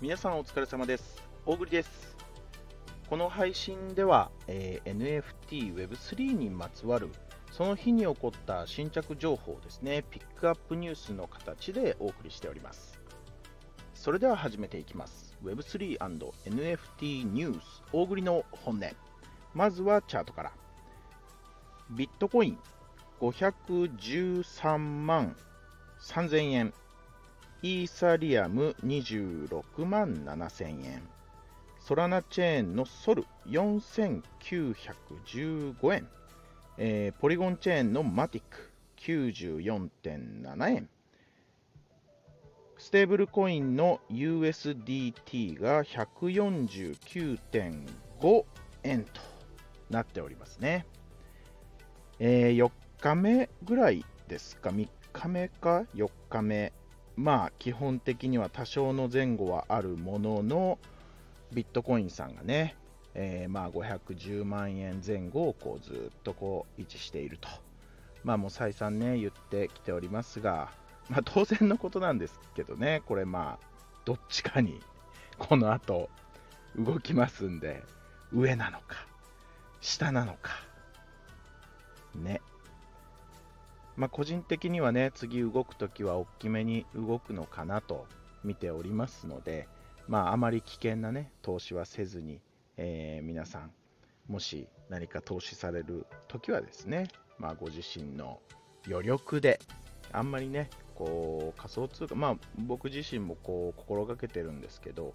皆さんお疲れ様です。大栗です。この配信では、えー、NFT Web3 にまつわるその日に起こった新着情報ですね、ピックアップニュースの形でお送りしております。それでは始めていきます。Web3&NFT ニュース大栗の本音。まずはチャートから。ビットコイン513万3000円。イーサリアム26万7000円。ソラナチェーンのソル4915円。えー、ポリゴンチェーンのマティック94.7円。ステーブルコインの USDT が149.5円となっておりますね。えー、4日目ぐらいですか、3日目か？4日目。まあ基本的には多少の前後はあるもののビットコインさんがね、えー、まあ510万円前後をこうずっとこう維持していると。まあもう再三ね言ってきておりますがまあ当然のことなんですけどねこれまあどっちかにこの後動きますんで上なのか下なのか。ね。まあ、個人的にはね、次動くときは大きめに動くのかなと見ておりますので、まあ、あまり危険なね、投資はせずに、えー、皆さん、もし何か投資されるときはですね、まあ、ご自身の余力で、あんまりね、こう仮想通貨、まあ、僕自身もこう心がけてるんですけど、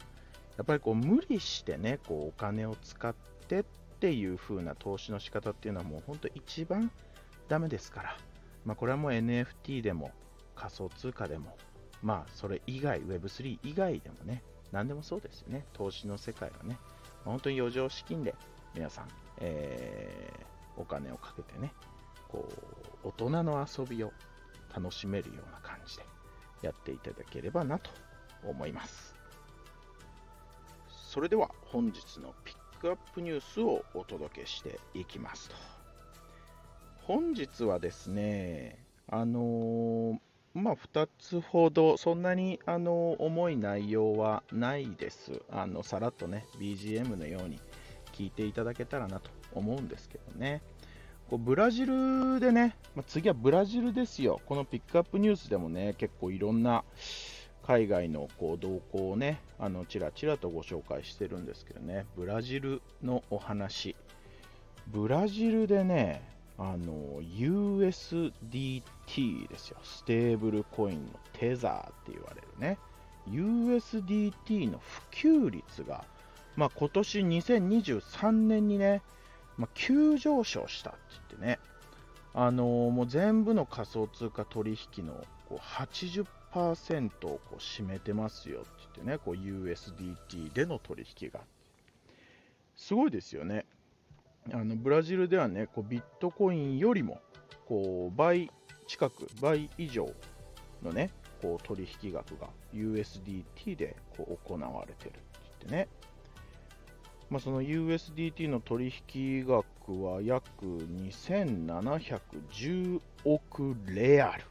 やっぱりこう無理してね、こうお金を使ってっていう風な投資の仕方っていうのはもう本当一番ダメですから。まあ、これはもう NFT でも仮想通貨でも、まあ、それ以外、Web3 以外でもね、何でもそうですよね。投資の世界はね、本当に余剰資金で皆さん、えー、お金をかけてね、こう、大人の遊びを楽しめるような感じでやっていただければなと思います。それでは本日のピッックアップニュースをお届けしていきますと。本日はですね、あのー、まあ、2つほど、そんなに、あの、重い内容はないです。あの、さらっとね、BGM のように聞いていただけたらなと思うんですけどね。こうブラジルでね、まあ、次はブラジルですよ。このピックアップニュースでもね、結構いろんな海外のこう動向をね、あのちらちらとご紹介してるんですけどね、ブラジルのお話。ブラジルでね、あの USDT ですよ。ステーブルコインのテザーって言われるね。USDT の普及率が、まあ、今年2023年にね、まあ、急上昇したって言ってね、あのー、もう全部の仮想通貨取引のこう80%をこう占めてますよって言ってね、こう USDT での取引が。すごいですよね。あのブラジルではねこうビットコインよりもこう倍近く倍以上のねこう取引額が USDT でこう行われてるって言ってね、まあ、その USDT の取引額は約2710億レアル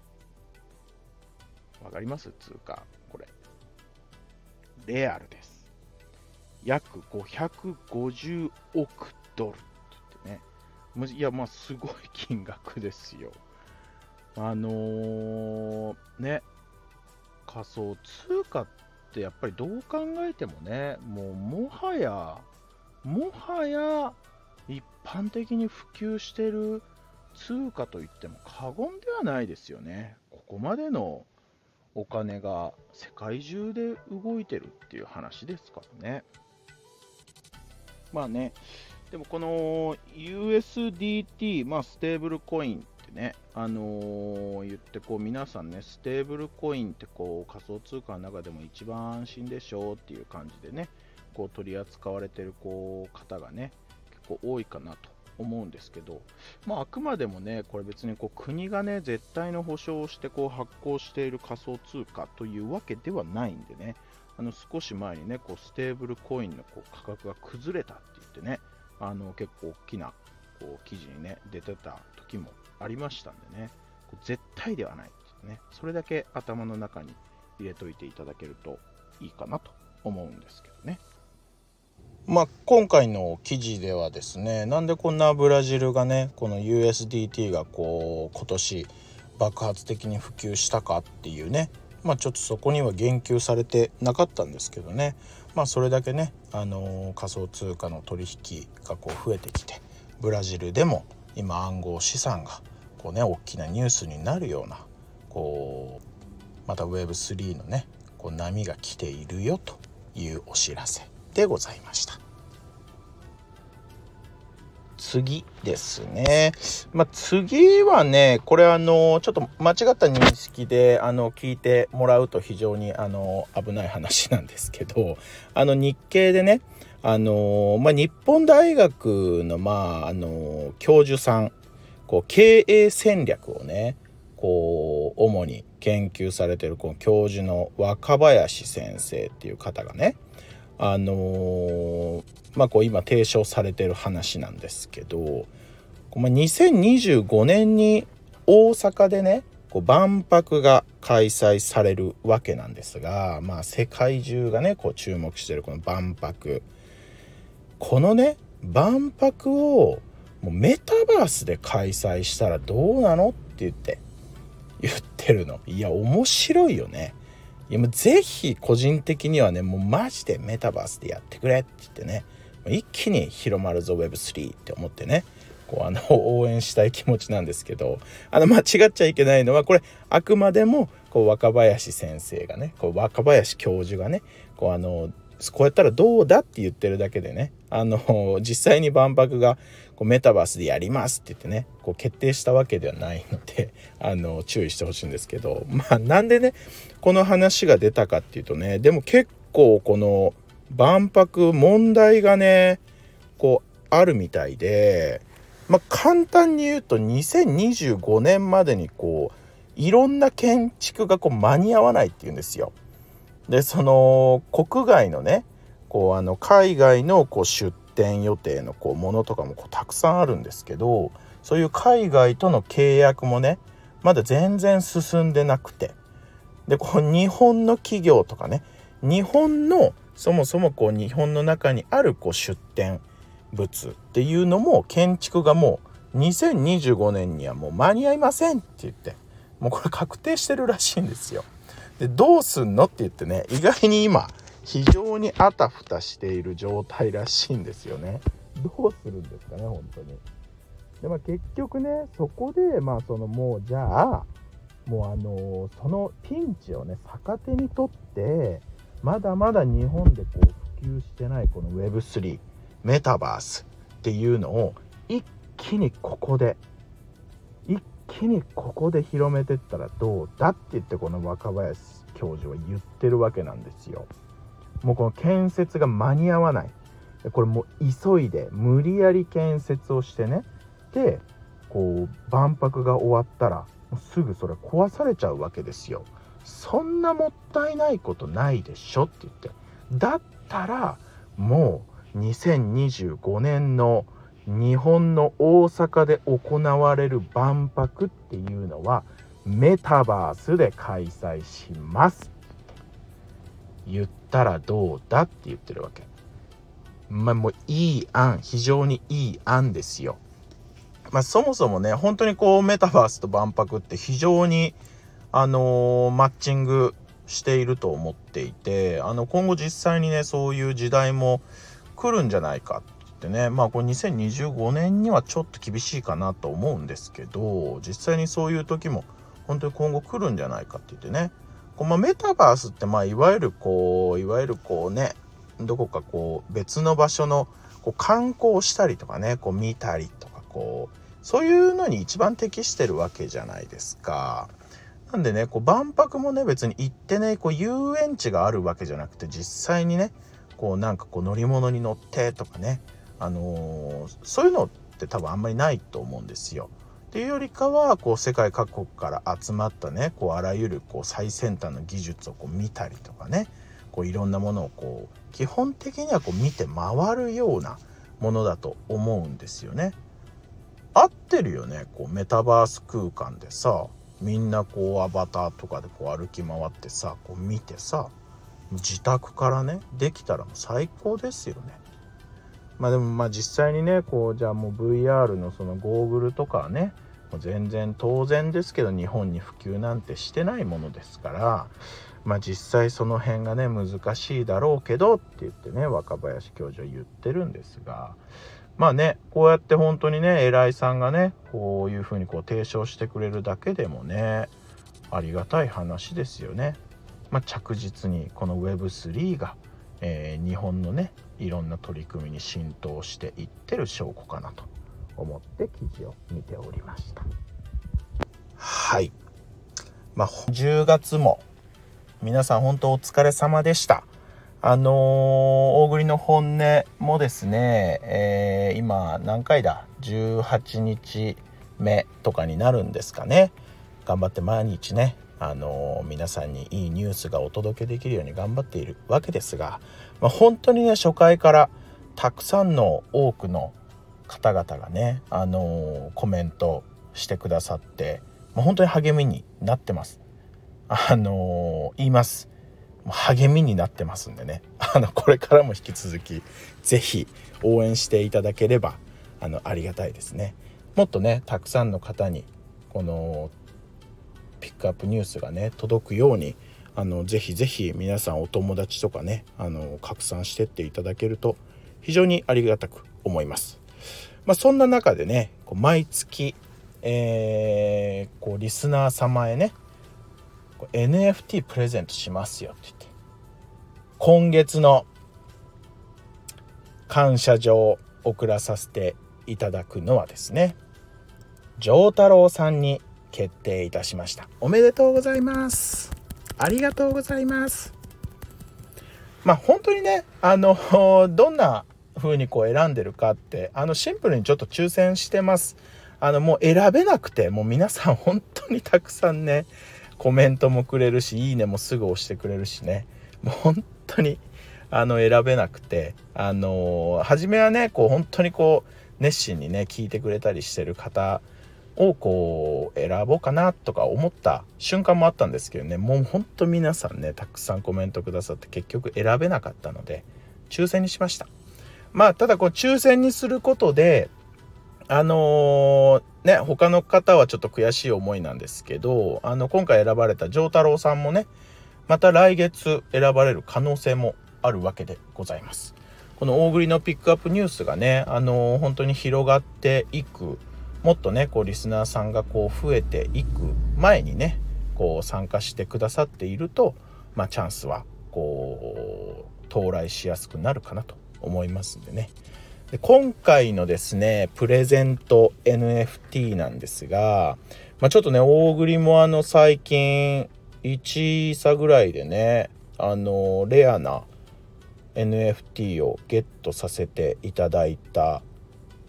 わかります？通貨これ。レアルです。約550億ドルってね。いや、まあ、すごい金額ですよ。あのー、ね、仮想通貨ってやっぱりどう考えてもね、もうもはや、もはや一般的に普及してる通貨といっても過言ではないですよね。ここまでのお金が世界中で動いてるっていう話ですからね。まあね、でもこの USDT、まあ、ステーブルコインってね、あのー、言ってこう皆さんね、ステーブルコインってこう仮想通貨の中でも一番安心でしょうっていう感じでね、こう取り扱われてるこう方がね、結構多いかなと思うんですけど、まあ、あくまでもね、これ別にこう国がね、絶対の保証をしてこう発行している仮想通貨というわけではないんでね、あの少し前にね、こうステーブルコインのこう価格が崩れたって言ってね、あの結構大きなこう記事にね出てた時もありましたんでね絶対ではないですねそれだけ頭の中に入れといていただけるといいかなと思うんですけどね。まあ、今回の記事ではですねなんでこんなブラジルがねこの USDT がこう今年爆発的に普及したかっていうねまあちょっとそこには言及されてなかったんですけどね。まあそれだけね、あのー、仮想通貨の取引がこう増えてきてブラジルでも今暗号資産がこうね大きなニュースになるようなこうまた Web3 のねこう波が来ているよというお知らせ。でございました次ですね。まあ、次はね、これあの、ちょっと間違った認識で、あの、聞いてもらうと非常に、あの、危ない話なんですけど、あの、日経でね、あの、まあ、日本大学の、まあ、あの、教授さん、こう、経営戦略をね、こう、主に研究されてる、この教授の若林先生っていう方がね、あのー、まあこう今提唱されてる話なんですけど、2025年に大阪でねこう万博が開催されるわけなんですが、まあ、世界中がねこう注目してるこの万博。このね万博をもうメタバースで開催したらどうなのって言って言ってるの。いや面白いよね。いやもうぜひ個人的にはねもうマジでメタバースでやってくれって言ってね一気に広まるぞ Web3 って思ってねこうあの応援したい気持ちなんですけどあの間違っちゃいけないのはこれあくまでもこう若林先生がねこう若林教授がねこうあのこうやったらどうだって言ってるだけでねあの実際に万博がこうメタバースでやりますって言ってねこう決定したわけではないので あの注意してほしいんですけどまあなんでねこの話が出たかっていうとねでも結構この万博問題がねこうあるみたいでまあ簡単に言うと2025年までにこういろんな建築がこう間に合わないっていうんですよ。でその国外のねこうあの海外のこう出店予定のこうものとかもこうたくさんあるんですけどそういう海外との契約もねまだ全然進んでなくてでこう日本の企業とかね日本のそもそもこう日本の中にあるこう出店物っていうのも建築がもう2025年にはもう間に合いませんって言ってもうこれ確定してるらしいんですよ。でどうすんのって言ってね意外に今非常にあたふたしている状態らしいんですよね。どうするんですかね本当に。でまあ結局ねそこでまあそのもうじゃあもうあのそのピンチをね逆手にとってまだまだ日本でこう普及してないこの Web3 メタバースっていうのを一気にここで一気にここで広めてったらどうだって言ってこの若林教授は言ってるわけなんですよ。もうこの建設が間に合わない。これもう急いで無理やり建設をしてね。でこう万博が終わったらもうすぐそれ壊されちゃうわけですよ。そんなもったいないことないでしょって言って。だったらもう2025年の日本の大阪で行われる万博っていうのはメタバースで開催します。言ってたらどうだって言ってるわけ。まあもういい案非常にいい案ですよ。まあそもそもね本当にこうメタバースと万博って非常にあのー、マッチングしていると思っていてあの今後実際にねそういう時代も来るんじゃないかってね。まあこれ2025年にはちょっと厳しいかなと思うんですけど実際にそういう時も本当に今後来るんじゃないかって言ってね。こう、まあ、メタバースってまあいわゆるこういわゆるこうねどこかこう別の場所のこう観光したりとかねこう見たりとかこうそういうのに一番適してるわけじゃないですか。なんでねこう万博もね別に行ってねこう遊園地があるわけじゃなくて実際にねこうなんかこう乗り物に乗ってとかねあのー、そういうのって多分あんまりないと思うんですよ。ていうよりかはこう世界各国から集まったねこうあらゆるこう最先端の技術をこう見たりとかねこういろんなものをこう基本的にはこう見て回るようなものだと思うんですよね。合ってるよねこうメタバース空間でさみんなこうアバターとかでこう歩き回ってさこう見てさ自宅からねできたらもう最高ですよね。まあでもまあ実際にねこうじゃあもう VR のそのゴーグルとかねもう全然当然ですけど日本に普及なんてしてないものですからまあ実際その辺がね難しいだろうけどって言ってね若林教授は言ってるんですがまあねこうやって本当にね偉いさんがねこういうふうにこう提唱してくれるだけでもねありがたい話ですよね。まあ、着実にこの Web3 が、えー、日本のねいろんな取り組みに浸透していってる証拠かなと思って記事を見ておりました。はい。まあ10月も皆さん本当お疲れ様でした。あのー、大栗の本音もですね、えー、今何回だ？18日目とかになるんですかね。頑張って毎日ねあの皆さんにいいニュースがお届けできるように頑張っているわけですが、まあ、本当にね初回からたくさんの多くの方々がね、あのコメントしてくださって、まあ、本当に励みになってます。あの言います。励みになってますんでね あのこれからも引き続き是非応援していただければあのありがたいですね。もっとねたくさんの方にこのピックアップニュースがね届くようにあのぜひぜひ皆さんお友達とかねあの拡散してっていただけると非常にありがたく思います。まあ、そんな中でねこう毎月、えー、こうリスナー様へね NFT プレゼントしますよって言って今月の感謝状を送らさせていただくのはですね丈太郎さんに決定いたしました。おめでとうございます。ありがとうございます。まあ本当にねあの どんな風にこう選んでるかってあのシンプルにちょっと抽選してます。あのもう選べなくてもう皆さん本当にたくさんねコメントもくれるしいいねもすぐ押してくれるしね。もう本当にあの選べなくてあの初めはねこう本当にこう熱心にね聞いてくれたりしてる方をこう選ぼうかなとか思った瞬間もあったんですけどね。もうほんと皆さんねたくさんコメントくださって結局選べなかったので抽選にしました。まあただこう抽選にすることであのー、ね他の方はちょっと悔しい思いなんですけどあの今回選ばれた丈太郎さんもねまた来月選ばれる可能性もあるわけでございます。この大栗のピックアップニュースがねあのー、本当に広がっていくもっとねこうリスナーさんがこう増えていく前にねこう参加してくださっていると、まあ、チャンスはこう到来しやすくなるかなと。思いますんでね。で今回のですねプレゼント NFT なんですが、まあ、ちょっとね大栗もあの最近1差ぐらいでねあのレアな NFT をゲットさせていただいた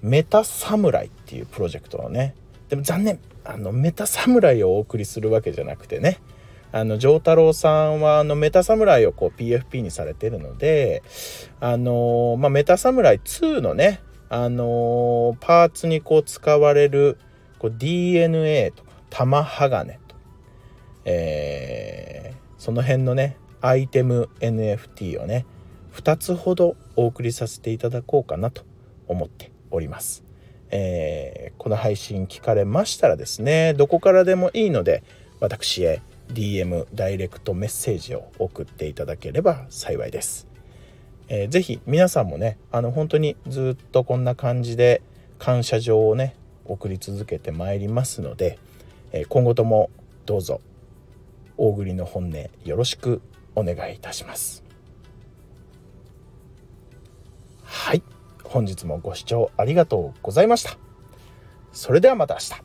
メタ侍っていうプロジェクトのねでも残念あのメタ侍をお送りするわけじゃなくてねあの丈太郎さんはあのメタ侍をこう PFP にされてるのであのまあ、メタ侍2のねあのパーツにこう使われるこう DNA とか玉鋼と、えー、その辺のねアイテム NFT をね2つほどお送りさせていただこうかなと思っております。えー、この配信聞かれましたらですねどこからでもいいので私へ DM ダイレクトメッセージを送っていただければ幸いです。えー、ぜひ皆さんもねあの本当にずっとこんな感じで感謝状をね送り続けてまいりますので、えー、今後ともどうぞ大栗の本音よろしくお願いいたします。はい。本日もご視聴ありがとうございました。それではまた明日。